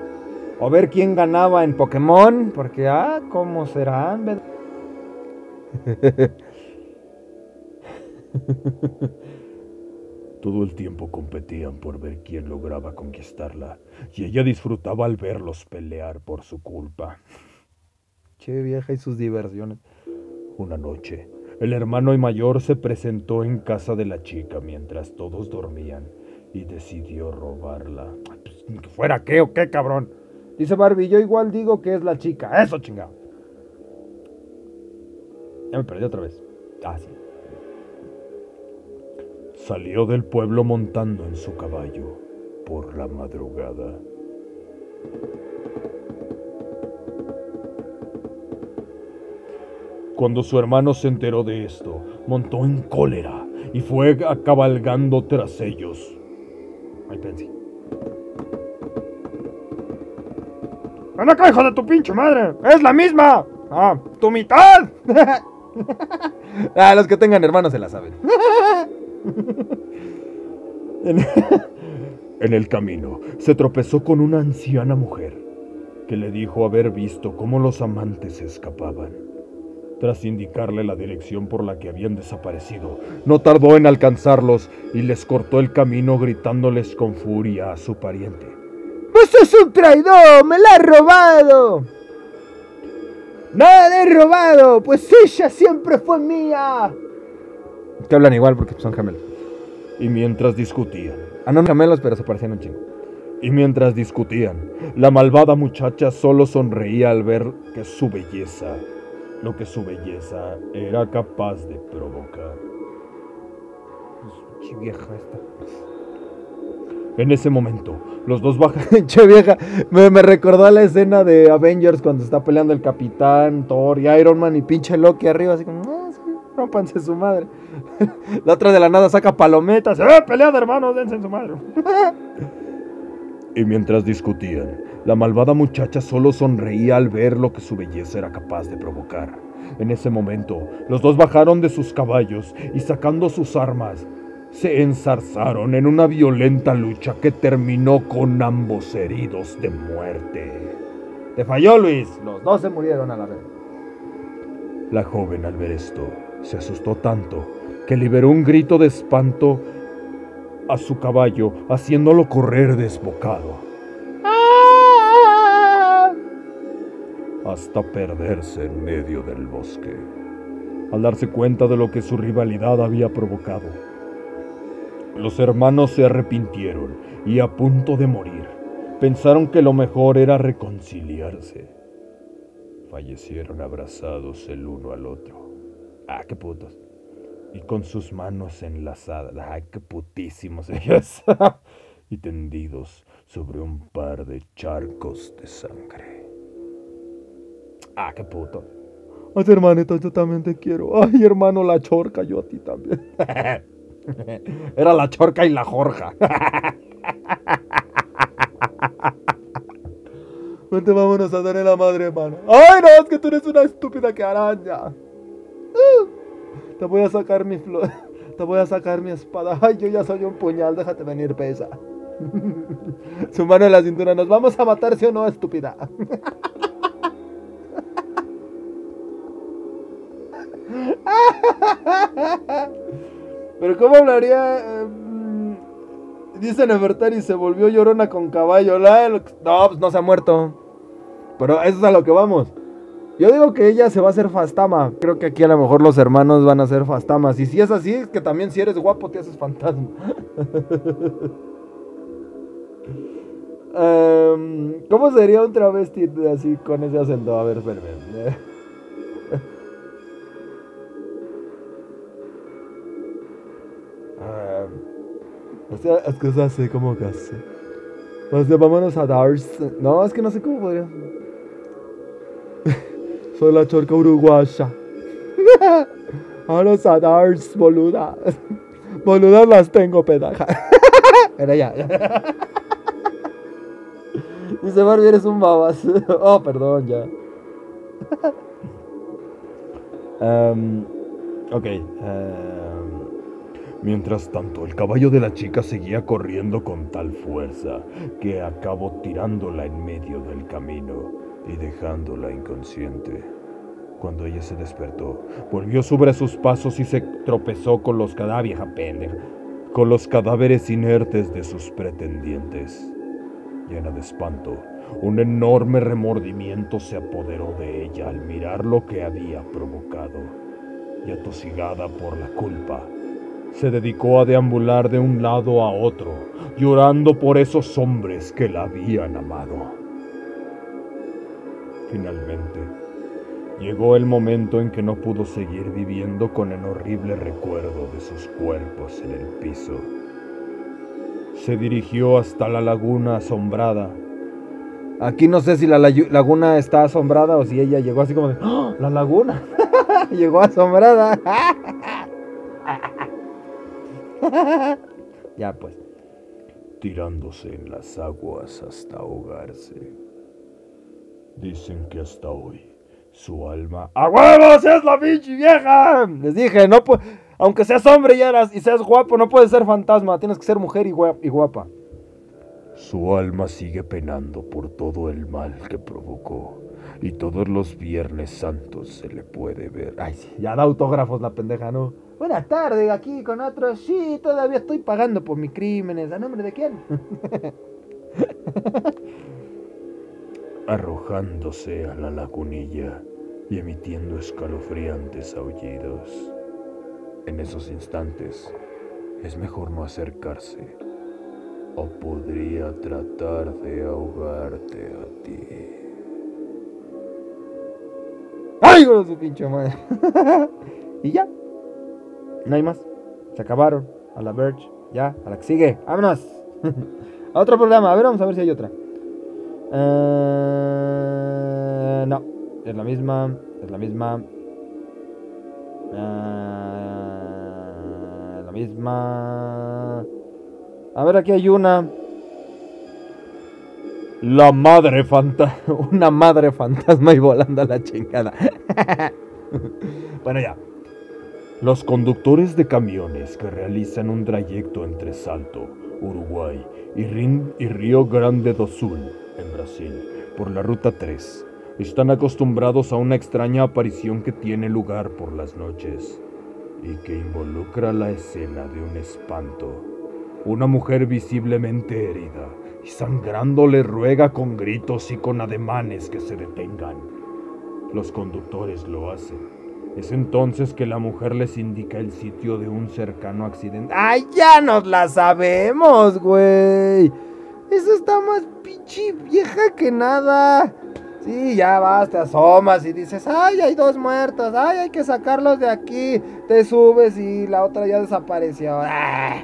O ver quién ganaba en Pokémon, porque, ah, ¿cómo serán? Todo el tiempo competían por ver quién lograba conquistarla, y ella disfrutaba al verlos pelear por su culpa. Che vieja y sus diversiones. Una noche, el hermano mayor se presentó en casa de la chica mientras todos dormían y decidió robarla. Pues, ¿Fuera qué o qué, cabrón? Dice Barbie, yo igual digo que es la chica. Eso, chingado. Ya me perdí otra vez. Ah, sí. Salió del pueblo montando en su caballo por la madrugada. Cuando su hermano se enteró de esto, montó en cólera y fue cabalgando tras ellos. Ay, pensé. ¡Ven acá, hijo de tu pinche madre! ¡Es la misma! ¡Ah! ¡Tu mitad! ah, los que tengan hermanos se la saben. en el camino se tropezó con una anciana mujer que le dijo haber visto cómo los amantes se escapaban. Tras indicarle la dirección por la que habían desaparecido, no tardó en alcanzarlos y les cortó el camino gritándoles con furia a su pariente. ¡Pues es un traidor! ¡Me la ha robado! ¡Nada he robado! ¡Pues ella siempre fue mía! Te hablan igual porque son gemelos. Y mientras discutían. Ah, no gemelos, pero se parecían un chingo. Y mientras discutían, la malvada muchacha solo sonreía al ver que su belleza lo que su belleza era capaz de provocar. Che vieja esta. En ese momento, los dos bajan. che vieja, me, recordó a la escena de Avengers cuando está peleando el Capitán, Thor y Iron Man y pinche Loki arriba, así como, rompanse su madre. la otra de la nada saca palometas, ¡eh, pelead hermanos, dense en su madre! y mientras discutían, la malvada muchacha solo sonreía al ver lo que su belleza era capaz de provocar. En ese momento, los dos bajaron de sus caballos y sacando sus armas, se enzarzaron en una violenta lucha que terminó con ambos heridos de muerte. Te falló, Luis. Los dos se murieron a la vez. La joven al ver esto se asustó tanto que liberó un grito de espanto a su caballo, haciéndolo correr desbocado. hasta perderse en medio del bosque, al darse cuenta de lo que su rivalidad había provocado. Los hermanos se arrepintieron y a punto de morir, pensaron que lo mejor era reconciliarse. Fallecieron abrazados el uno al otro. Ah, qué putos. Y con sus manos enlazadas. Ay, qué putísimos ellos. y tendidos sobre un par de charcos de sangre. Ah, qué puto. Ay, hermanito, yo también te quiero. Ay, hermano, la chorca, yo a ti también. Era la chorca y la jorja. Vente, vámonos a darle la madre, hermano. Ay, no, es que tú eres una estúpida que araña. Te voy a sacar mi flor. Te voy a sacar mi espada. Ay, yo ya soy un puñal, déjate venir, pesa. Su mano en la cintura. ¿Nos vamos a matar, sí o no, estúpida? Pero ¿cómo hablaría? Eh, dice Nefertari se volvió llorona con caballo. no, pues no se ha muerto. Pero eso es a lo que vamos. Yo digo que ella se va a hacer fastama. Creo que aquí a lo mejor los hermanos van a ser fastamas. Y si es así, es que también si eres guapo te haces fantasma. Em, ¿Cómo sería un travesti así con ese acento? A ver, espérame. Sea, es que se hace como que hace. O sea, vámonos a Dars. No, es que no sé cómo podría. Soy la chorca uruguaya. Vámonos a Dars, boluda. Boludas las tengo, pedaja. Era ya. Dice Barbie, eres un babas. Oh, perdón, ya. um, ok. Uh, Mientras tanto, el caballo de la chica seguía corriendo con tal fuerza que acabó tirándola en medio del camino y dejándola inconsciente. Cuando ella se despertó, volvió sobre sus pasos y se tropezó con los cadáveres, con los cadáveres inertes de sus pretendientes. Llena de espanto, un enorme remordimiento se apoderó de ella al mirar lo que había provocado, y atosigada por la culpa, se dedicó a deambular de un lado a otro, llorando por esos hombres que la habían amado. Finalmente, llegó el momento en que no pudo seguir viviendo con el horrible recuerdo de sus cuerpos en el piso. Se dirigió hasta la laguna asombrada. Aquí no sé si la laguna está asombrada o si ella llegó así como de, ¡Oh, la laguna. llegó asombrada. ya pues. Tirándose en las aguas hasta ahogarse. Dicen que hasta hoy su alma. ¡A huevos! ¡Es la pinche vieja! Les dije, no Aunque seas hombre y, eras, y seas guapo, no puedes ser fantasma. Tienes que ser mujer y, y guapa. Su alma sigue penando por todo el mal que provocó. Y todos los viernes santos se le puede ver. Ay, sí, ya da autógrafos la pendeja, ¿no? Buenas tardes, aquí con otro. Sí, todavía estoy pagando por mis crímenes. ¿A nombre de quién? Arrojándose a la lagunilla y emitiendo escalofriantes aullidos. En esos instantes es mejor no acercarse o podría tratar de ahogarte a ti. ¡Ay, su pinche madre! y ya. No hay más. Se acabaron. A la Verge. Ya, a la que sigue. ¡Vámonos! a otro programa. A ver, vamos a ver si hay otra. Uh, no. Es la misma. Es la misma. Uh, la misma. A ver, aquí hay una. La madre fantasma. Una madre fantasma y volando a la chingada. bueno, ya. Los conductores de camiones que realizan un trayecto entre Salto, Uruguay y, Río Grande do Sul, en Brasil, por la ruta 3 están acostumbrados a una extraña aparición que tiene lugar por las noches y que involucra la escena de un espanto. Una mujer visiblemente herida y sangrando le ruega con gritos y con ademanes que se detengan. Los conductores lo hacen. Es entonces que la mujer les indica el sitio de un cercano accidente. ¡Ay, ya nos la sabemos, güey! Eso está más pinche vieja que nada. Sí, ya vas, te asomas y dices, ay, hay dos muertos, ay, hay que sacarlos de aquí. Te subes y la otra ya desapareció. ¡Ah!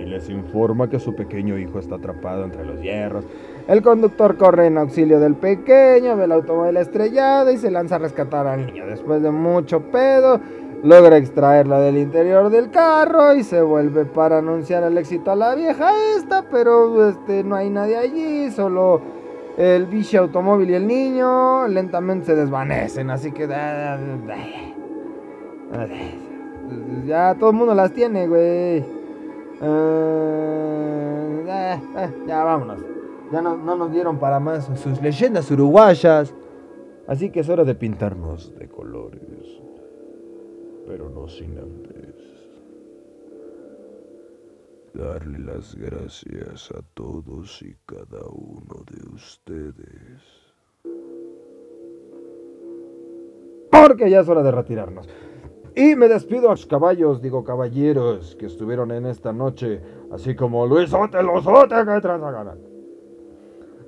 Y les informa que su pequeño hijo está atrapado entre los hierros. El conductor corre en auxilio del pequeño, ve el automóvil estrellado y se lanza a rescatar al niño. Después de mucho pedo, logra extraerla del interior del carro y se vuelve para anunciar el éxito a la vieja esta, pero este, no hay nadie allí, solo el biche automóvil y el niño lentamente se desvanecen, así que... Ya todo el mundo las tiene, güey. Eh, eh, ya vámonos. Ya no, no nos dieron para más sus leyendas uruguayas. Así que es hora de pintarnos de colores. Pero no sin antes darle las gracias a todos y cada uno de ustedes. Porque ya es hora de retirarnos. Y me despido a los caballos, digo caballeros, que estuvieron en esta noche, así como Luis los que ganar.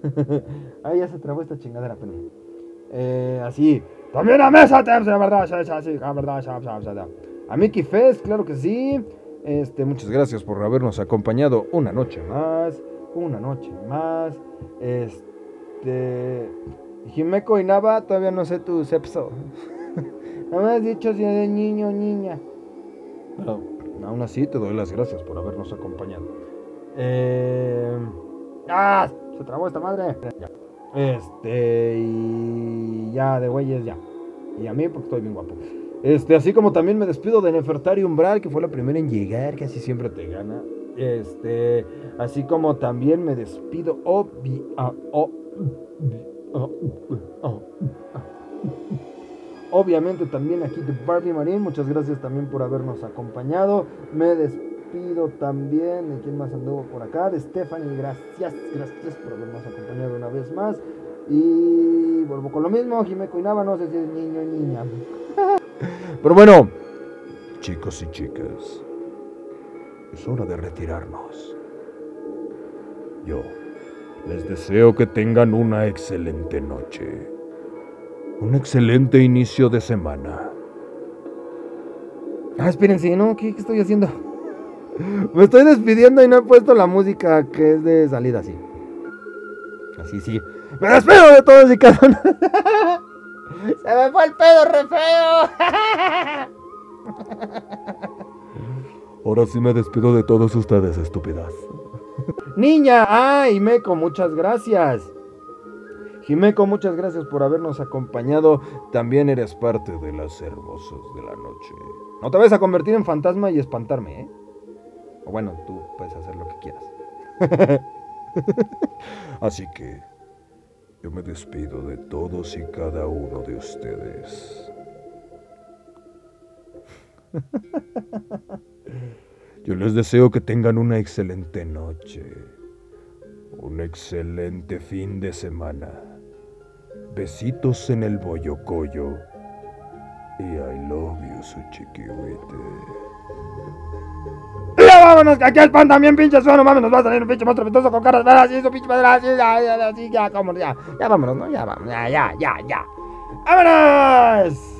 Ahí ya se trabó esta chingadera, Penny. Eh, así. También a Mesa verdad, sí, la verdad, A Mickey Fest, claro que sí. Este, muchas gracias por habernos acompañado una noche más. Una noche más. Este. Jimeco y Nava, todavía no sé tu sepso. No me has dicho si es de niño o niña. Pero aún así te doy las gracias por habernos acompañado. Eh... ¡Ah! Se trabó esta madre. Ya. Este. Y. Ya, de güeyes, ya. Y a mí porque estoy bien guapo. Este, así como también me despido de Nefertari Umbral, que fue la primera en llegar, casi siempre te gana. Este, así como también me despido. Oh, Obviamente también aquí de Barbie Marín, muchas gracias también por habernos acompañado. Me despido también de quien más anduvo por acá, de Stephanie, gracias, gracias por habernos acompañado una vez más. Y vuelvo con lo mismo, Jimeco Inaba, no sé si es niño o niña. Pero bueno, chicos y chicas, es hora de retirarnos. Yo les deseo que tengan una excelente noche. Un excelente inicio de semana. Ah, espérense, ¿no? ¿Qué, estoy haciendo? Me estoy despidiendo y no he puesto la música que es de salida así. Así, sí. ¡Me despido de todos y cada uno! ¡Se me fue el pedo re feo! Ahora sí me despido de todos ustedes, estúpidas. Niña, ay, Meco, muchas gracias. Jimeco, muchas gracias por habernos acompañado. También eres parte de las hermosos de la noche. No te vayas a convertir en fantasma y espantarme, ¿eh? O bueno, tú puedes hacer lo que quieras. Así que yo me despido de todos y cada uno de ustedes. Yo les deseo que tengan una excelente noche, un excelente fin de semana. Besitos en el boyocoyo. Y I love you, su chiquihuite. Ya vámonos, que aquí el pan también pinche suena, no mames, nos va a salir un pinche monstruo pintoso con caras ah, raras y eso pinche madre ah, así, ya, ya, ya, ya, ya, ya, vámonos, ¿no? Ya, vámonos, ya, ya, ya, ya. ¡Vámonos!